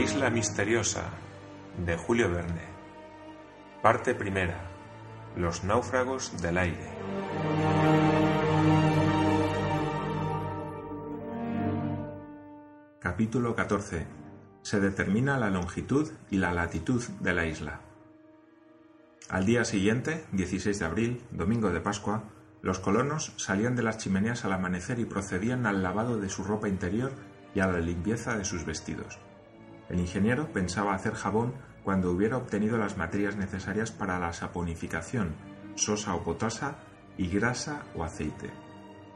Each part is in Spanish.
isla misteriosa de Julio Verne. Parte primera. Los náufragos del aire. Capítulo 14. Se determina la longitud y la latitud de la isla. Al día siguiente, 16 de abril, domingo de Pascua, los colonos salían de las chimeneas al amanecer y procedían al lavado de su ropa interior y a la limpieza de sus vestidos. El ingeniero pensaba hacer jabón cuando hubiera obtenido las materias necesarias para la saponificación, sosa o potasa y grasa o aceite.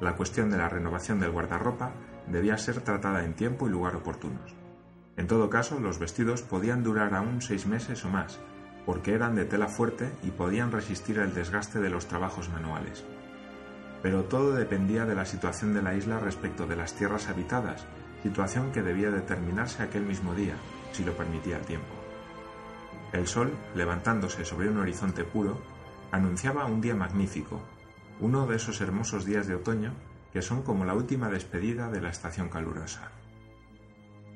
La cuestión de la renovación del guardarropa debía ser tratada en tiempo y lugar oportunos. En todo caso, los vestidos podían durar aún seis meses o más, porque eran de tela fuerte y podían resistir el desgaste de los trabajos manuales. Pero todo dependía de la situación de la isla respecto de las tierras habitadas, situación que debía determinarse aquel mismo día, si lo permitía el tiempo. El sol, levantándose sobre un horizonte puro, anunciaba un día magnífico, uno de esos hermosos días de otoño que son como la última despedida de la estación calurosa.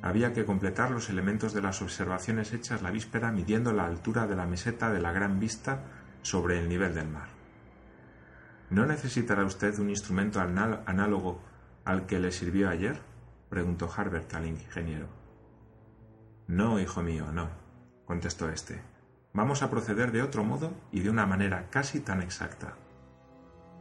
Había que completar los elementos de las observaciones hechas la víspera midiendo la altura de la meseta de la Gran Vista sobre el nivel del mar. ¿No necesitará usted un instrumento análogo al que le sirvió ayer? Preguntó Harbert al ingeniero. No, hijo mío, no, contestó éste. Vamos a proceder de otro modo y de una manera casi tan exacta.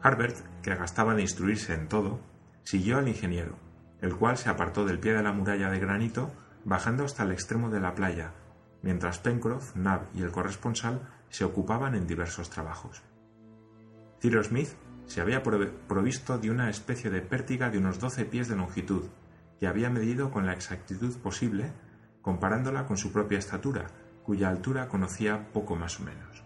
Harbert, que gastaba de instruirse en todo, siguió al ingeniero, el cual se apartó del pie de la muralla de granito, bajando hasta el extremo de la playa, mientras Pencroff, Nab y el corresponsal se ocupaban en diversos trabajos. Cyrus Smith se había provisto de una especie de pértiga de unos doce pies de longitud, que había medido con la exactitud posible, comparándola con su propia estatura, cuya altura conocía poco más o menos.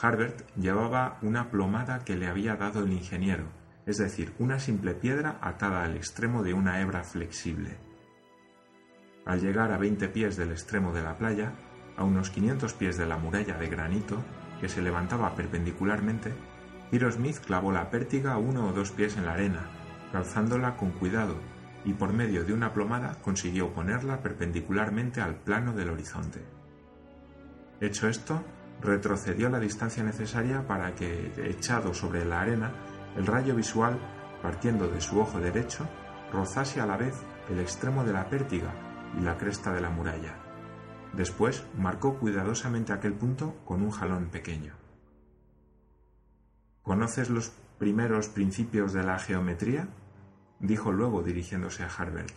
Harbert llevaba una plomada que le había dado el ingeniero, es decir, una simple piedra atada al extremo de una hebra flexible. Al llegar a veinte pies del extremo de la playa, a unos 500 pies de la muralla de granito, que se levantaba perpendicularmente, Cyrus Smith clavó la pértiga uno o dos pies en la arena, calzándola con cuidado y por medio de una plomada consiguió ponerla perpendicularmente al plano del horizonte. Hecho esto, retrocedió la distancia necesaria para que, echado sobre la arena, el rayo visual, partiendo de su ojo derecho, rozase a la vez el extremo de la pértiga y la cresta de la muralla. Después marcó cuidadosamente aquel punto con un jalón pequeño. ¿Conoces los primeros principios de la geometría? Dijo luego dirigiéndose a Harbert.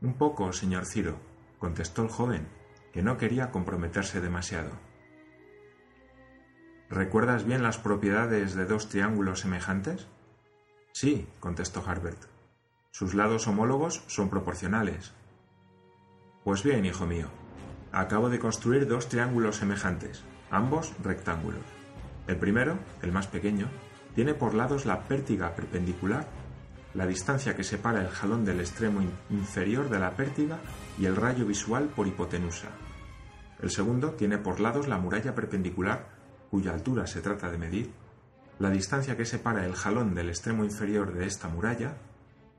Un poco, señor Ciro, contestó el joven, que no quería comprometerse demasiado. ¿Recuerdas bien las propiedades de dos triángulos semejantes? Sí, contestó Harbert. Sus lados homólogos son proporcionales. Pues bien, hijo mío, acabo de construir dos triángulos semejantes, ambos rectángulos. El primero, el más pequeño, tiene por lados la pértiga perpendicular la distancia que separa el jalón del extremo inferior de la pértiga y el rayo visual por hipotenusa. El segundo tiene por lados la muralla perpendicular, cuya altura se trata de medir, la distancia que separa el jalón del extremo inferior de esta muralla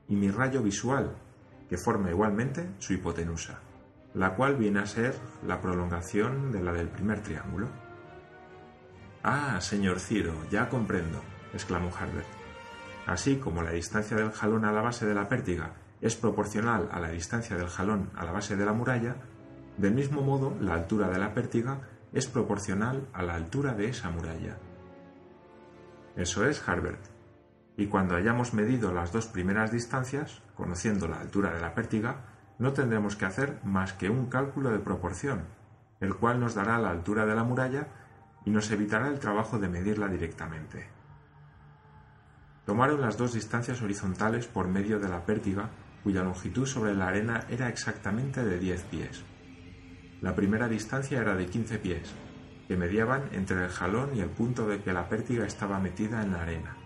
y mi rayo visual, que forma igualmente su hipotenusa, la cual viene a ser la prolongación de la del primer triángulo. Ah, señor Ciro, ya comprendo, exclamó Harbert. Así como la distancia del jalón a la base de la pértiga es proporcional a la distancia del jalón a la base de la muralla, del mismo modo la altura de la pértiga es proporcional a la altura de esa muralla. Eso es, Harbert. Y cuando hayamos medido las dos primeras distancias, conociendo la altura de la pértiga, no tendremos que hacer más que un cálculo de proporción, el cual nos dará la altura de la muralla y nos evitará el trabajo de medirla directamente. Tomaron las dos distancias horizontales por medio de la pértiga, cuya longitud sobre la arena era exactamente de 10 pies. La primera distancia era de 15 pies, que mediaban entre el jalón y el punto de que la pértiga estaba metida en la arena.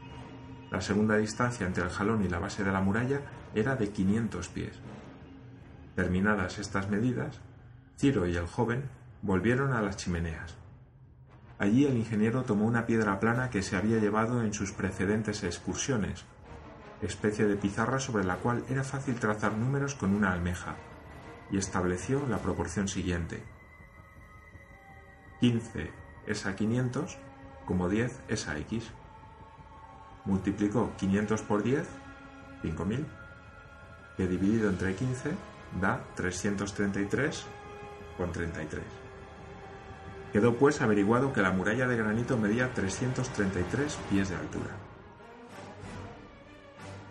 La segunda distancia entre el jalón y la base de la muralla era de 500 pies. Terminadas estas medidas, Ciro y el joven volvieron a las chimeneas. Allí el ingeniero tomó una piedra plana que se había llevado en sus precedentes excursiones, especie de pizarra sobre la cual era fácil trazar números con una almeja. y estableció la proporción siguiente. 15 es a 500 como 10 es a x. Multiplicó 500 por 10, 5000, que dividido entre 15 da 333 con 33. Quedó pues averiguado que la muralla de granito medía 333 pies de altura.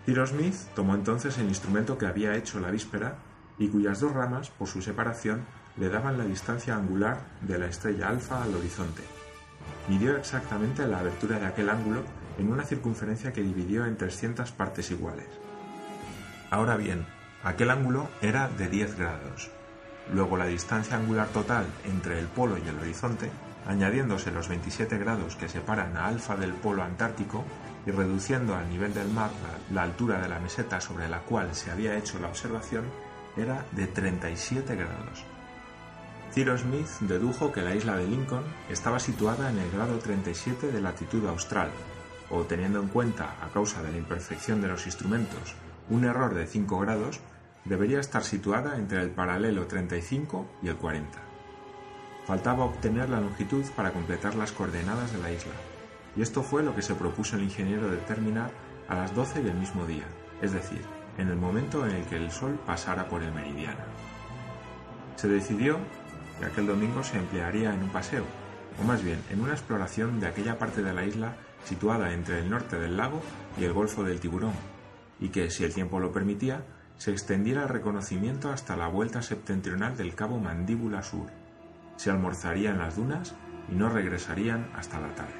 Cyrus Smith tomó entonces el instrumento que había hecho la víspera y cuyas dos ramas, por su separación, le daban la distancia angular de la estrella alfa al horizonte. Midió exactamente la abertura de aquel ángulo en una circunferencia que dividió en 300 partes iguales. Ahora bien, aquel ángulo era de 10 grados. Luego la distancia angular total entre el polo y el horizonte, añadiéndose los 27 grados que separan a alfa del polo antártico y reduciendo al nivel del mar la altura de la meseta sobre la cual se había hecho la observación, era de 37 grados. Cyrus Smith dedujo que la isla de Lincoln estaba situada en el grado 37 de latitud austral, o teniendo en cuenta, a causa de la imperfección de los instrumentos, un error de 5 grados, debería estar situada entre el paralelo 35 y el 40. Faltaba obtener la longitud para completar las coordenadas de la isla, y esto fue lo que se propuso el ingeniero determinar a las 12 del mismo día, es decir, en el momento en el que el Sol pasara por el meridiano. Se decidió que aquel domingo se emplearía en un paseo, o más bien en una exploración de aquella parte de la isla situada entre el norte del lago y el Golfo del Tiburón, y que, si el tiempo lo permitía, se extendiera el reconocimiento hasta la vuelta septentrional del Cabo Mandíbula Sur. Se almorzaría en las dunas y no regresarían hasta la tarde.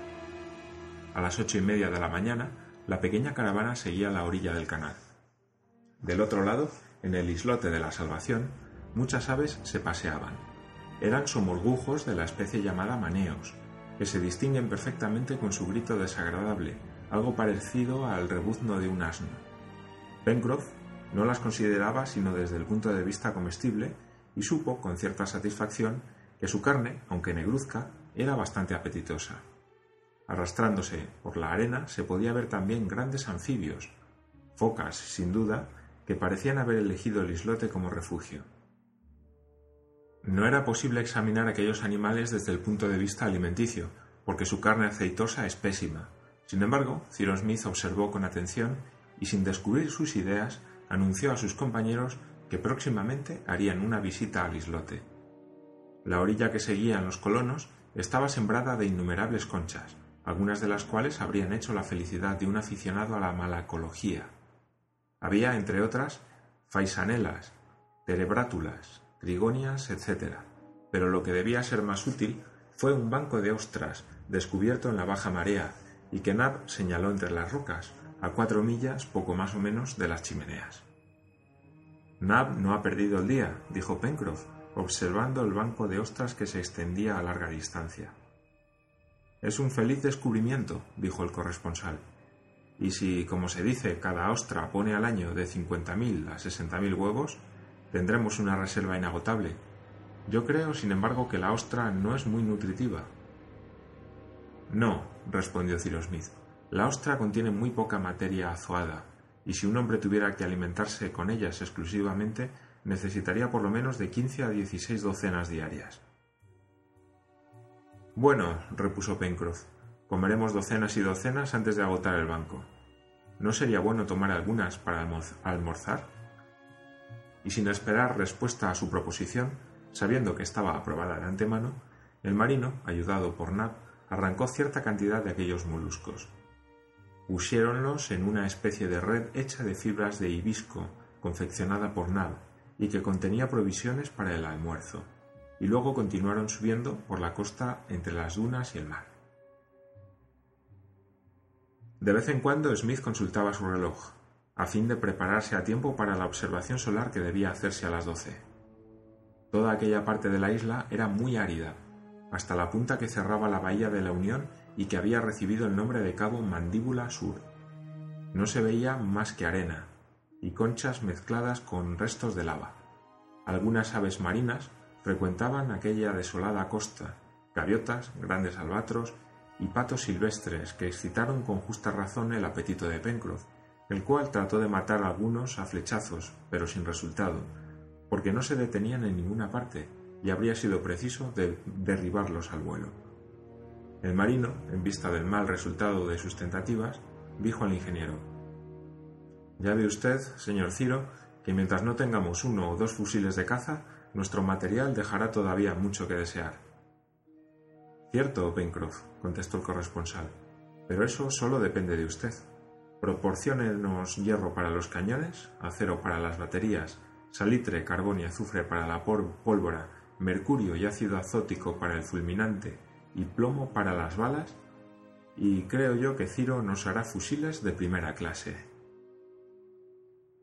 A las ocho y media de la mañana, la pequeña caravana seguía la orilla del canal. Del otro lado, en el islote de la Salvación, muchas aves se paseaban. Eran somorgujos de la especie llamada maneos, que se distinguen perfectamente con su grito desagradable, algo parecido al rebuzno de un asno. Pencroff no las consideraba sino desde el punto de vista comestible y supo, con cierta satisfacción, que su carne, aunque negruzca, era bastante apetitosa. Arrastrándose por la arena se podía ver también grandes anfibios, focas, sin duda, que parecían haber elegido el islote como refugio. No era posible examinar aquellos animales desde el punto de vista alimenticio, porque su carne aceitosa es pésima. Sin embargo, Cyrus Smith observó con atención y sin descubrir sus ideas, anunció a sus compañeros que próximamente harían una visita al islote. La orilla que seguían los colonos estaba sembrada de innumerables conchas, algunas de las cuales habrían hecho la felicidad de un aficionado a la malacología. Había, entre otras, faisanelas, terebrátulas, trigonias, etc. Pero lo que debía ser más útil fue un banco de ostras descubierto en la baja marea y que Nab señaló entre las rocas, a cuatro millas poco más o menos de las chimeneas. Nab no ha perdido el día, dijo Pencroff, observando el banco de ostras que se extendía a larga distancia. Es un feliz descubrimiento, dijo el corresponsal. Y si, como se dice, cada ostra pone al año de 50.000 a 60.000 huevos, tendremos una reserva inagotable. Yo creo, sin embargo, que la ostra no es muy nutritiva. No, respondió Cyrus Smith. La ostra contiene muy poca materia azoada, y si un hombre tuviera que alimentarse con ellas exclusivamente, necesitaría por lo menos de 15 a 16 docenas diarias. Bueno, repuso Pencroff, comeremos docenas y docenas antes de agotar el banco. ¿No sería bueno tomar algunas para almorzar? Y sin esperar respuesta a su proposición, sabiendo que estaba aprobada de antemano, el marino, ayudado por Nab, arrancó cierta cantidad de aquellos moluscos. Pusiéronlos en una especie de red hecha de fibras de hibisco, confeccionada por Nab, y que contenía provisiones para el almuerzo y luego continuaron subiendo por la costa entre las dunas y el mar. De vez en cuando Smith consultaba su reloj, a fin de prepararse a tiempo para la observación solar que debía hacerse a las doce. Toda aquella parte de la isla era muy árida, hasta la punta que cerraba la bahía de la Unión y que había recibido el nombre de Cabo Mandíbula Sur. No se veía más que arena y conchas mezcladas con restos de lava. Algunas aves marinas frecuentaban aquella desolada costa, gaviotas, grandes albatros y patos silvestres que excitaron con justa razón el apetito de Pencroff, el cual trató de matar a algunos a flechazos, pero sin resultado, porque no se detenían en ninguna parte y habría sido preciso derribarlos al vuelo. El marino, en vista del mal resultado de sus tentativas, dijo al ingeniero Ya ve usted, señor Ciro, que mientras no tengamos uno o dos fusiles de caza, nuestro material dejará todavía mucho que desear. Cierto, Pencroff, contestó el corresponsal, pero eso solo depende de usted. Proporciónenos hierro para los cañones, acero para las baterías, salitre, carbón y azufre para la pólvora, mercurio y ácido azótico para el fulminante y plomo para las balas, y creo yo que Ciro nos hará fusiles de primera clase.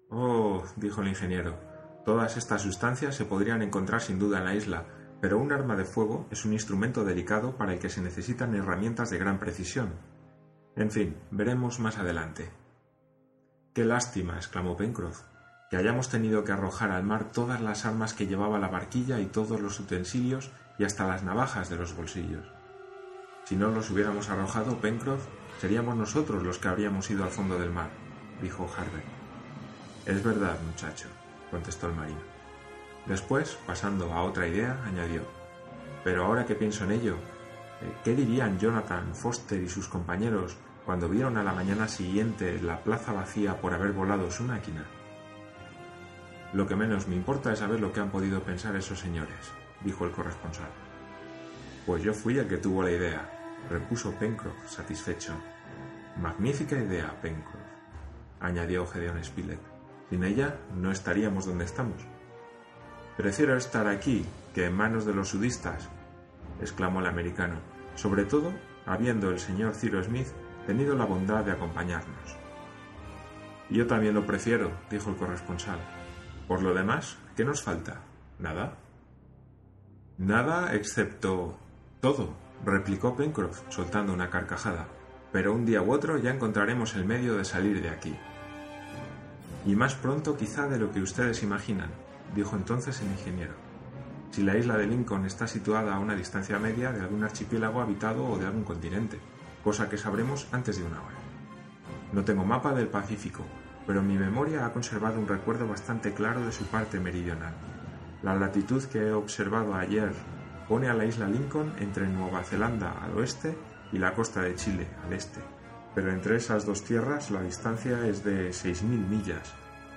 Oh, dijo el ingeniero, todas estas sustancias se podrían encontrar sin duda en la isla, pero un arma de fuego es un instrumento delicado para el que se necesitan herramientas de gran precisión. En fin, veremos más adelante. Qué lástima, exclamó Pencroff, que hayamos tenido que arrojar al mar todas las armas que llevaba la barquilla y todos los utensilios y hasta las navajas de los bolsillos. Si no los hubiéramos arrojado, Pencroff, seríamos nosotros los que habríamos ido al fondo del mar, dijo Harbert. Es verdad, muchacho, contestó el marino. Después, pasando a otra idea, añadió, pero ahora que pienso en ello, eh, ¿qué dirían Jonathan, Foster y sus compañeros cuando vieron a la mañana siguiente la plaza vacía por haber volado su máquina? Lo que menos me importa es saber lo que han podido pensar esos señores, dijo el corresponsal. Pues yo fui el que tuvo la idea, repuso Pencroff, satisfecho. Magnífica idea, Pencroff, añadió Gedeon Spilett. Sin ella no estaríamos donde estamos. Prefiero estar aquí que en manos de los sudistas, exclamó el americano, sobre todo habiendo el señor Ciro Smith tenido la bondad de acompañarnos. Yo también lo prefiero, dijo el corresponsal. Por lo demás, ¿qué nos falta? ¿Nada? Nada excepto... todo, replicó Pencroff, soltando una carcajada. Pero un día u otro ya encontraremos el medio de salir de aquí. Y más pronto quizá de lo que ustedes imaginan, dijo entonces el ingeniero. Si la isla de Lincoln está situada a una distancia media de algún archipiélago habitado o de algún continente, cosa que sabremos antes de una hora. No tengo mapa del Pacífico, pero mi memoria ha conservado un recuerdo bastante claro de su parte meridional. La latitud que he observado ayer pone a la isla Lincoln entre Nueva Zelanda al oeste y la costa de Chile al este, pero entre esas dos tierras la distancia es de 6.000 millas.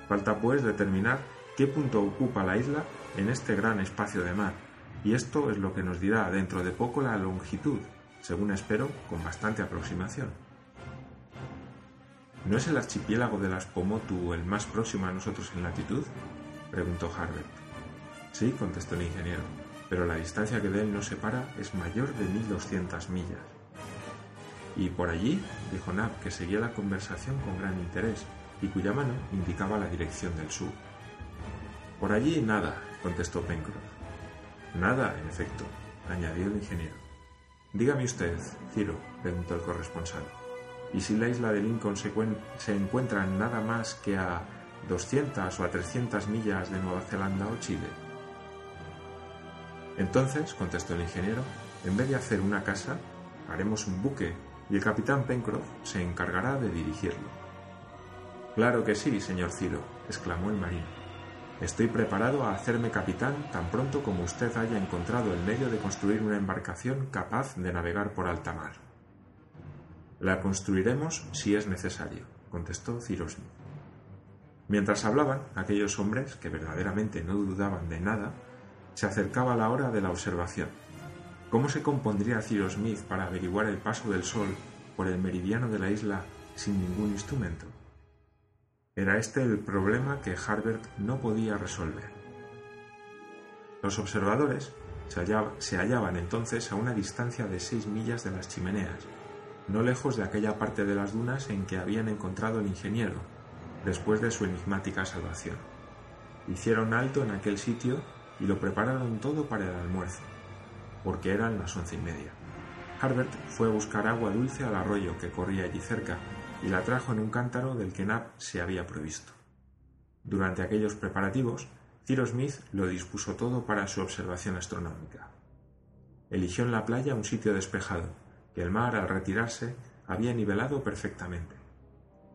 Falta pues determinar qué punto ocupa la isla en este gran espacio de mar, y esto es lo que nos dirá dentro de poco la longitud, según espero, con bastante aproximación. ¿No es el archipiélago de las Pomotu el más próximo a nosotros en latitud? preguntó Harbert. Sí, contestó el ingeniero, pero la distancia que de él nos separa es mayor de 1200 millas. Y por allí, dijo Nab, que seguía la conversación con gran interés y cuya mano indicaba la dirección del sur. Por allí nada, contestó Pencroff. Nada, en efecto, añadió el ingeniero. Dígame usted, Ciro, preguntó el corresponsal. ¿Y si la isla de Lincoln se, se encuentra nada más que a 200 o a 300 millas de Nueva Zelanda o Chile? Entonces, contestó el ingeniero, en vez de hacer una casa, haremos un buque y el capitán Pencroff se encargará de dirigirlo. Claro que sí, señor Ciro, exclamó el marino. Estoy preparado a hacerme capitán tan pronto como usted haya encontrado el medio de construir una embarcación capaz de navegar por alta mar. La construiremos si es necesario, contestó Cyrus Mientras hablaban, aquellos hombres, que verdaderamente no dudaban de nada, se acercaba la hora de la observación. ¿Cómo se compondría Cyrus Smith para averiguar el paso del Sol por el meridiano de la isla sin ningún instrumento? Era este el problema que Harbert no podía resolver. Los observadores se hallaban entonces a una distancia de seis millas de las chimeneas, no lejos de aquella parte de las dunas en que habían encontrado el ingeniero, después de su enigmática salvación. Hicieron alto en aquel sitio y lo prepararon todo para el almuerzo, porque eran las once y media. Harbert fue a buscar agua dulce al arroyo que corría allí cerca y la trajo en un cántaro del que Nab se había provisto. Durante aquellos preparativos, Cyrus Smith lo dispuso todo para su observación astronómica. Eligió en la playa un sitio despejado, que el mar al retirarse había nivelado perfectamente.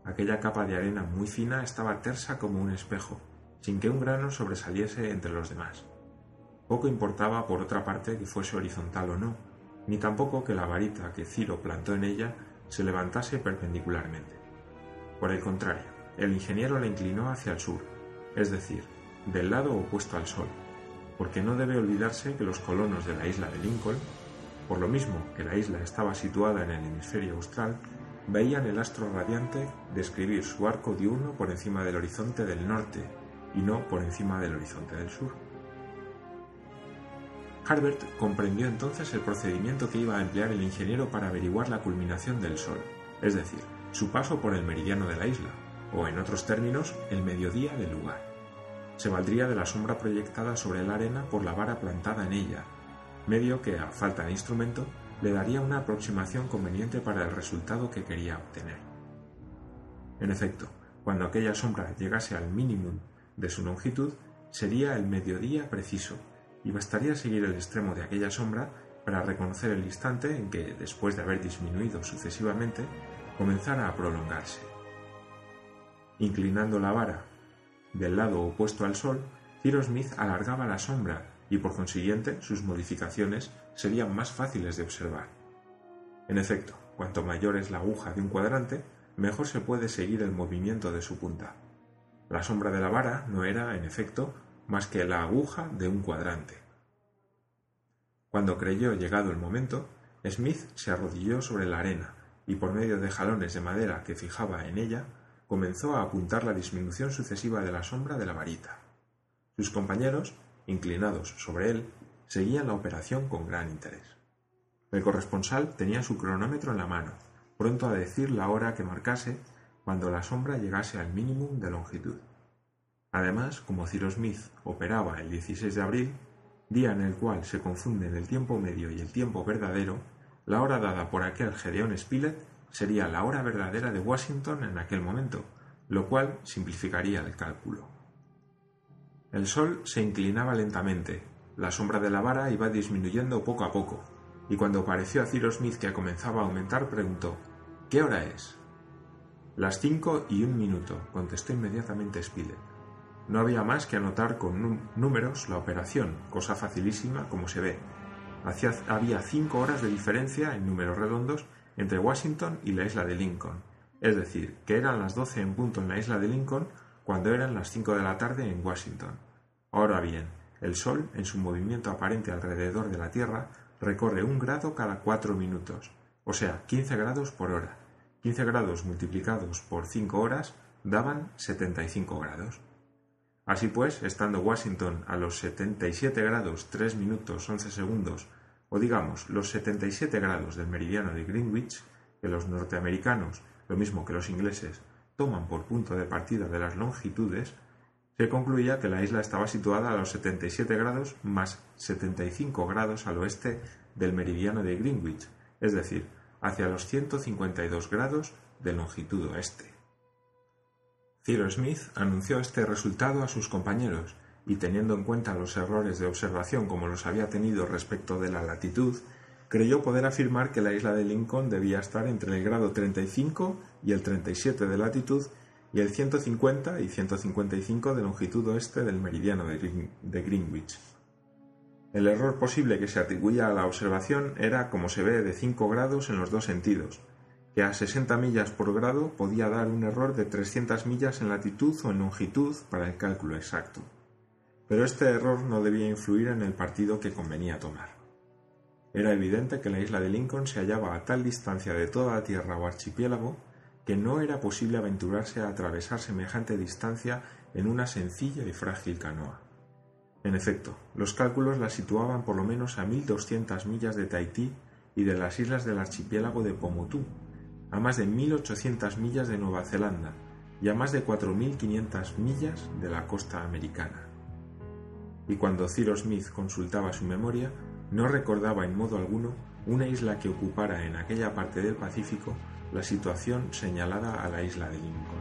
Aquella capa de arena muy fina estaba tersa como un espejo, sin que un grano sobresaliese entre los demás. Poco importaba, por otra parte, que fuese horizontal o no, ni tampoco que la varita que Ciro plantó en ella se levantase perpendicularmente. Por el contrario, el ingeniero la inclinó hacia el sur, es decir, del lado opuesto al sol, porque no debe olvidarse que los colonos de la isla de Lincoln, por lo mismo que la isla estaba situada en el hemisferio austral, veían el astro radiante describir su arco diurno por encima del horizonte del norte y no por encima del horizonte del sur. Harbert comprendió entonces el procedimiento que iba a emplear el ingeniero para averiguar la culminación del Sol, es decir, su paso por el meridiano de la isla, o en otros términos, el mediodía del lugar. Se valdría de la sombra proyectada sobre la arena por la vara plantada en ella, medio que, a falta de instrumento, le daría una aproximación conveniente para el resultado que quería obtener. En efecto, cuando aquella sombra llegase al mínimo de su longitud, sería el mediodía preciso, y bastaría seguir el extremo de aquella sombra para reconocer el instante en que, después de haber disminuido sucesivamente, comenzara a prolongarse. Inclinando la vara del lado opuesto al sol, Cyrus Smith alargaba la sombra y por consiguiente sus modificaciones serían más fáciles de observar. En efecto, cuanto mayor es la aguja de un cuadrante, mejor se puede seguir el movimiento de su punta. La sombra de la vara no era, en efecto, más que la aguja de un cuadrante. Cuando creyó llegado el momento, Smith se arrodilló sobre la arena y por medio de jalones de madera que fijaba en ella, comenzó a apuntar la disminución sucesiva de la sombra de la varita. Sus compañeros, inclinados sobre él, seguían la operación con gran interés. El corresponsal tenía su cronómetro en la mano, pronto a decir la hora que marcase cuando la sombra llegase al mínimo de longitud. Además, como Cyrus Smith operaba el 16 de abril, día en el cual se confunden el tiempo medio y el tiempo verdadero, la hora dada por aquel Gedeón Spilett sería la hora verdadera de Washington en aquel momento, lo cual simplificaría el cálculo. El sol se inclinaba lentamente, la sombra de la vara iba disminuyendo poco a poco, y cuando pareció a Cyrus Smith que comenzaba a aumentar, preguntó ¿Qué hora es? Las cinco y un minuto, contestó inmediatamente Spilett. No había más que anotar con números la operación, cosa facilísima como se ve. había cinco horas de diferencia en números redondos entre Washington y la isla de Lincoln, es decir, que eran las doce en punto en la isla de Lincoln cuando eran las cinco de la tarde en Washington. Ahora bien, el Sol, en su movimiento aparente alrededor de la Tierra, recorre un grado cada cuatro minutos, o sea, 15 grados por hora. 15 grados multiplicados por cinco horas daban 75 grados. Así pues, estando Washington a los 77 grados 3 minutos 11 segundos, o digamos los 77 grados del meridiano de Greenwich, que los norteamericanos, lo mismo que los ingleses, toman por punto de partida de las longitudes, se concluía que la isla estaba situada a los 77 grados más 75 grados al oeste del meridiano de Greenwich, es decir, hacia los 152 grados de longitud oeste. Cyrus Smith anunció este resultado a sus compañeros y teniendo en cuenta los errores de observación como los había tenido respecto de la latitud, creyó poder afirmar que la isla de Lincoln debía estar entre el grado 35 y el 37 de latitud y el 150 y 155 de longitud oeste del meridiano de Greenwich. El error posible que se atribuía a la observación era, como se ve, de 5 grados en los dos sentidos, que a 60 millas por grado podía dar un error de 300 millas en latitud o en longitud para el cálculo exacto. Pero este error no debía influir en el partido que convenía tomar. Era evidente que la isla de Lincoln se hallaba a tal distancia de toda la tierra o archipiélago que no era posible aventurarse a atravesar semejante distancia en una sencilla y frágil canoa. En efecto, los cálculos la situaban por lo menos a 1200 millas de Tahití y de las islas del archipiélago de Pomotú, a más de 1.800 millas de Nueva Zelanda y a más de 4.500 millas de la costa americana. Y cuando Cyrus Smith consultaba su memoria, no recordaba en modo alguno una isla que ocupara en aquella parte del Pacífico la situación señalada a la isla de Lincoln.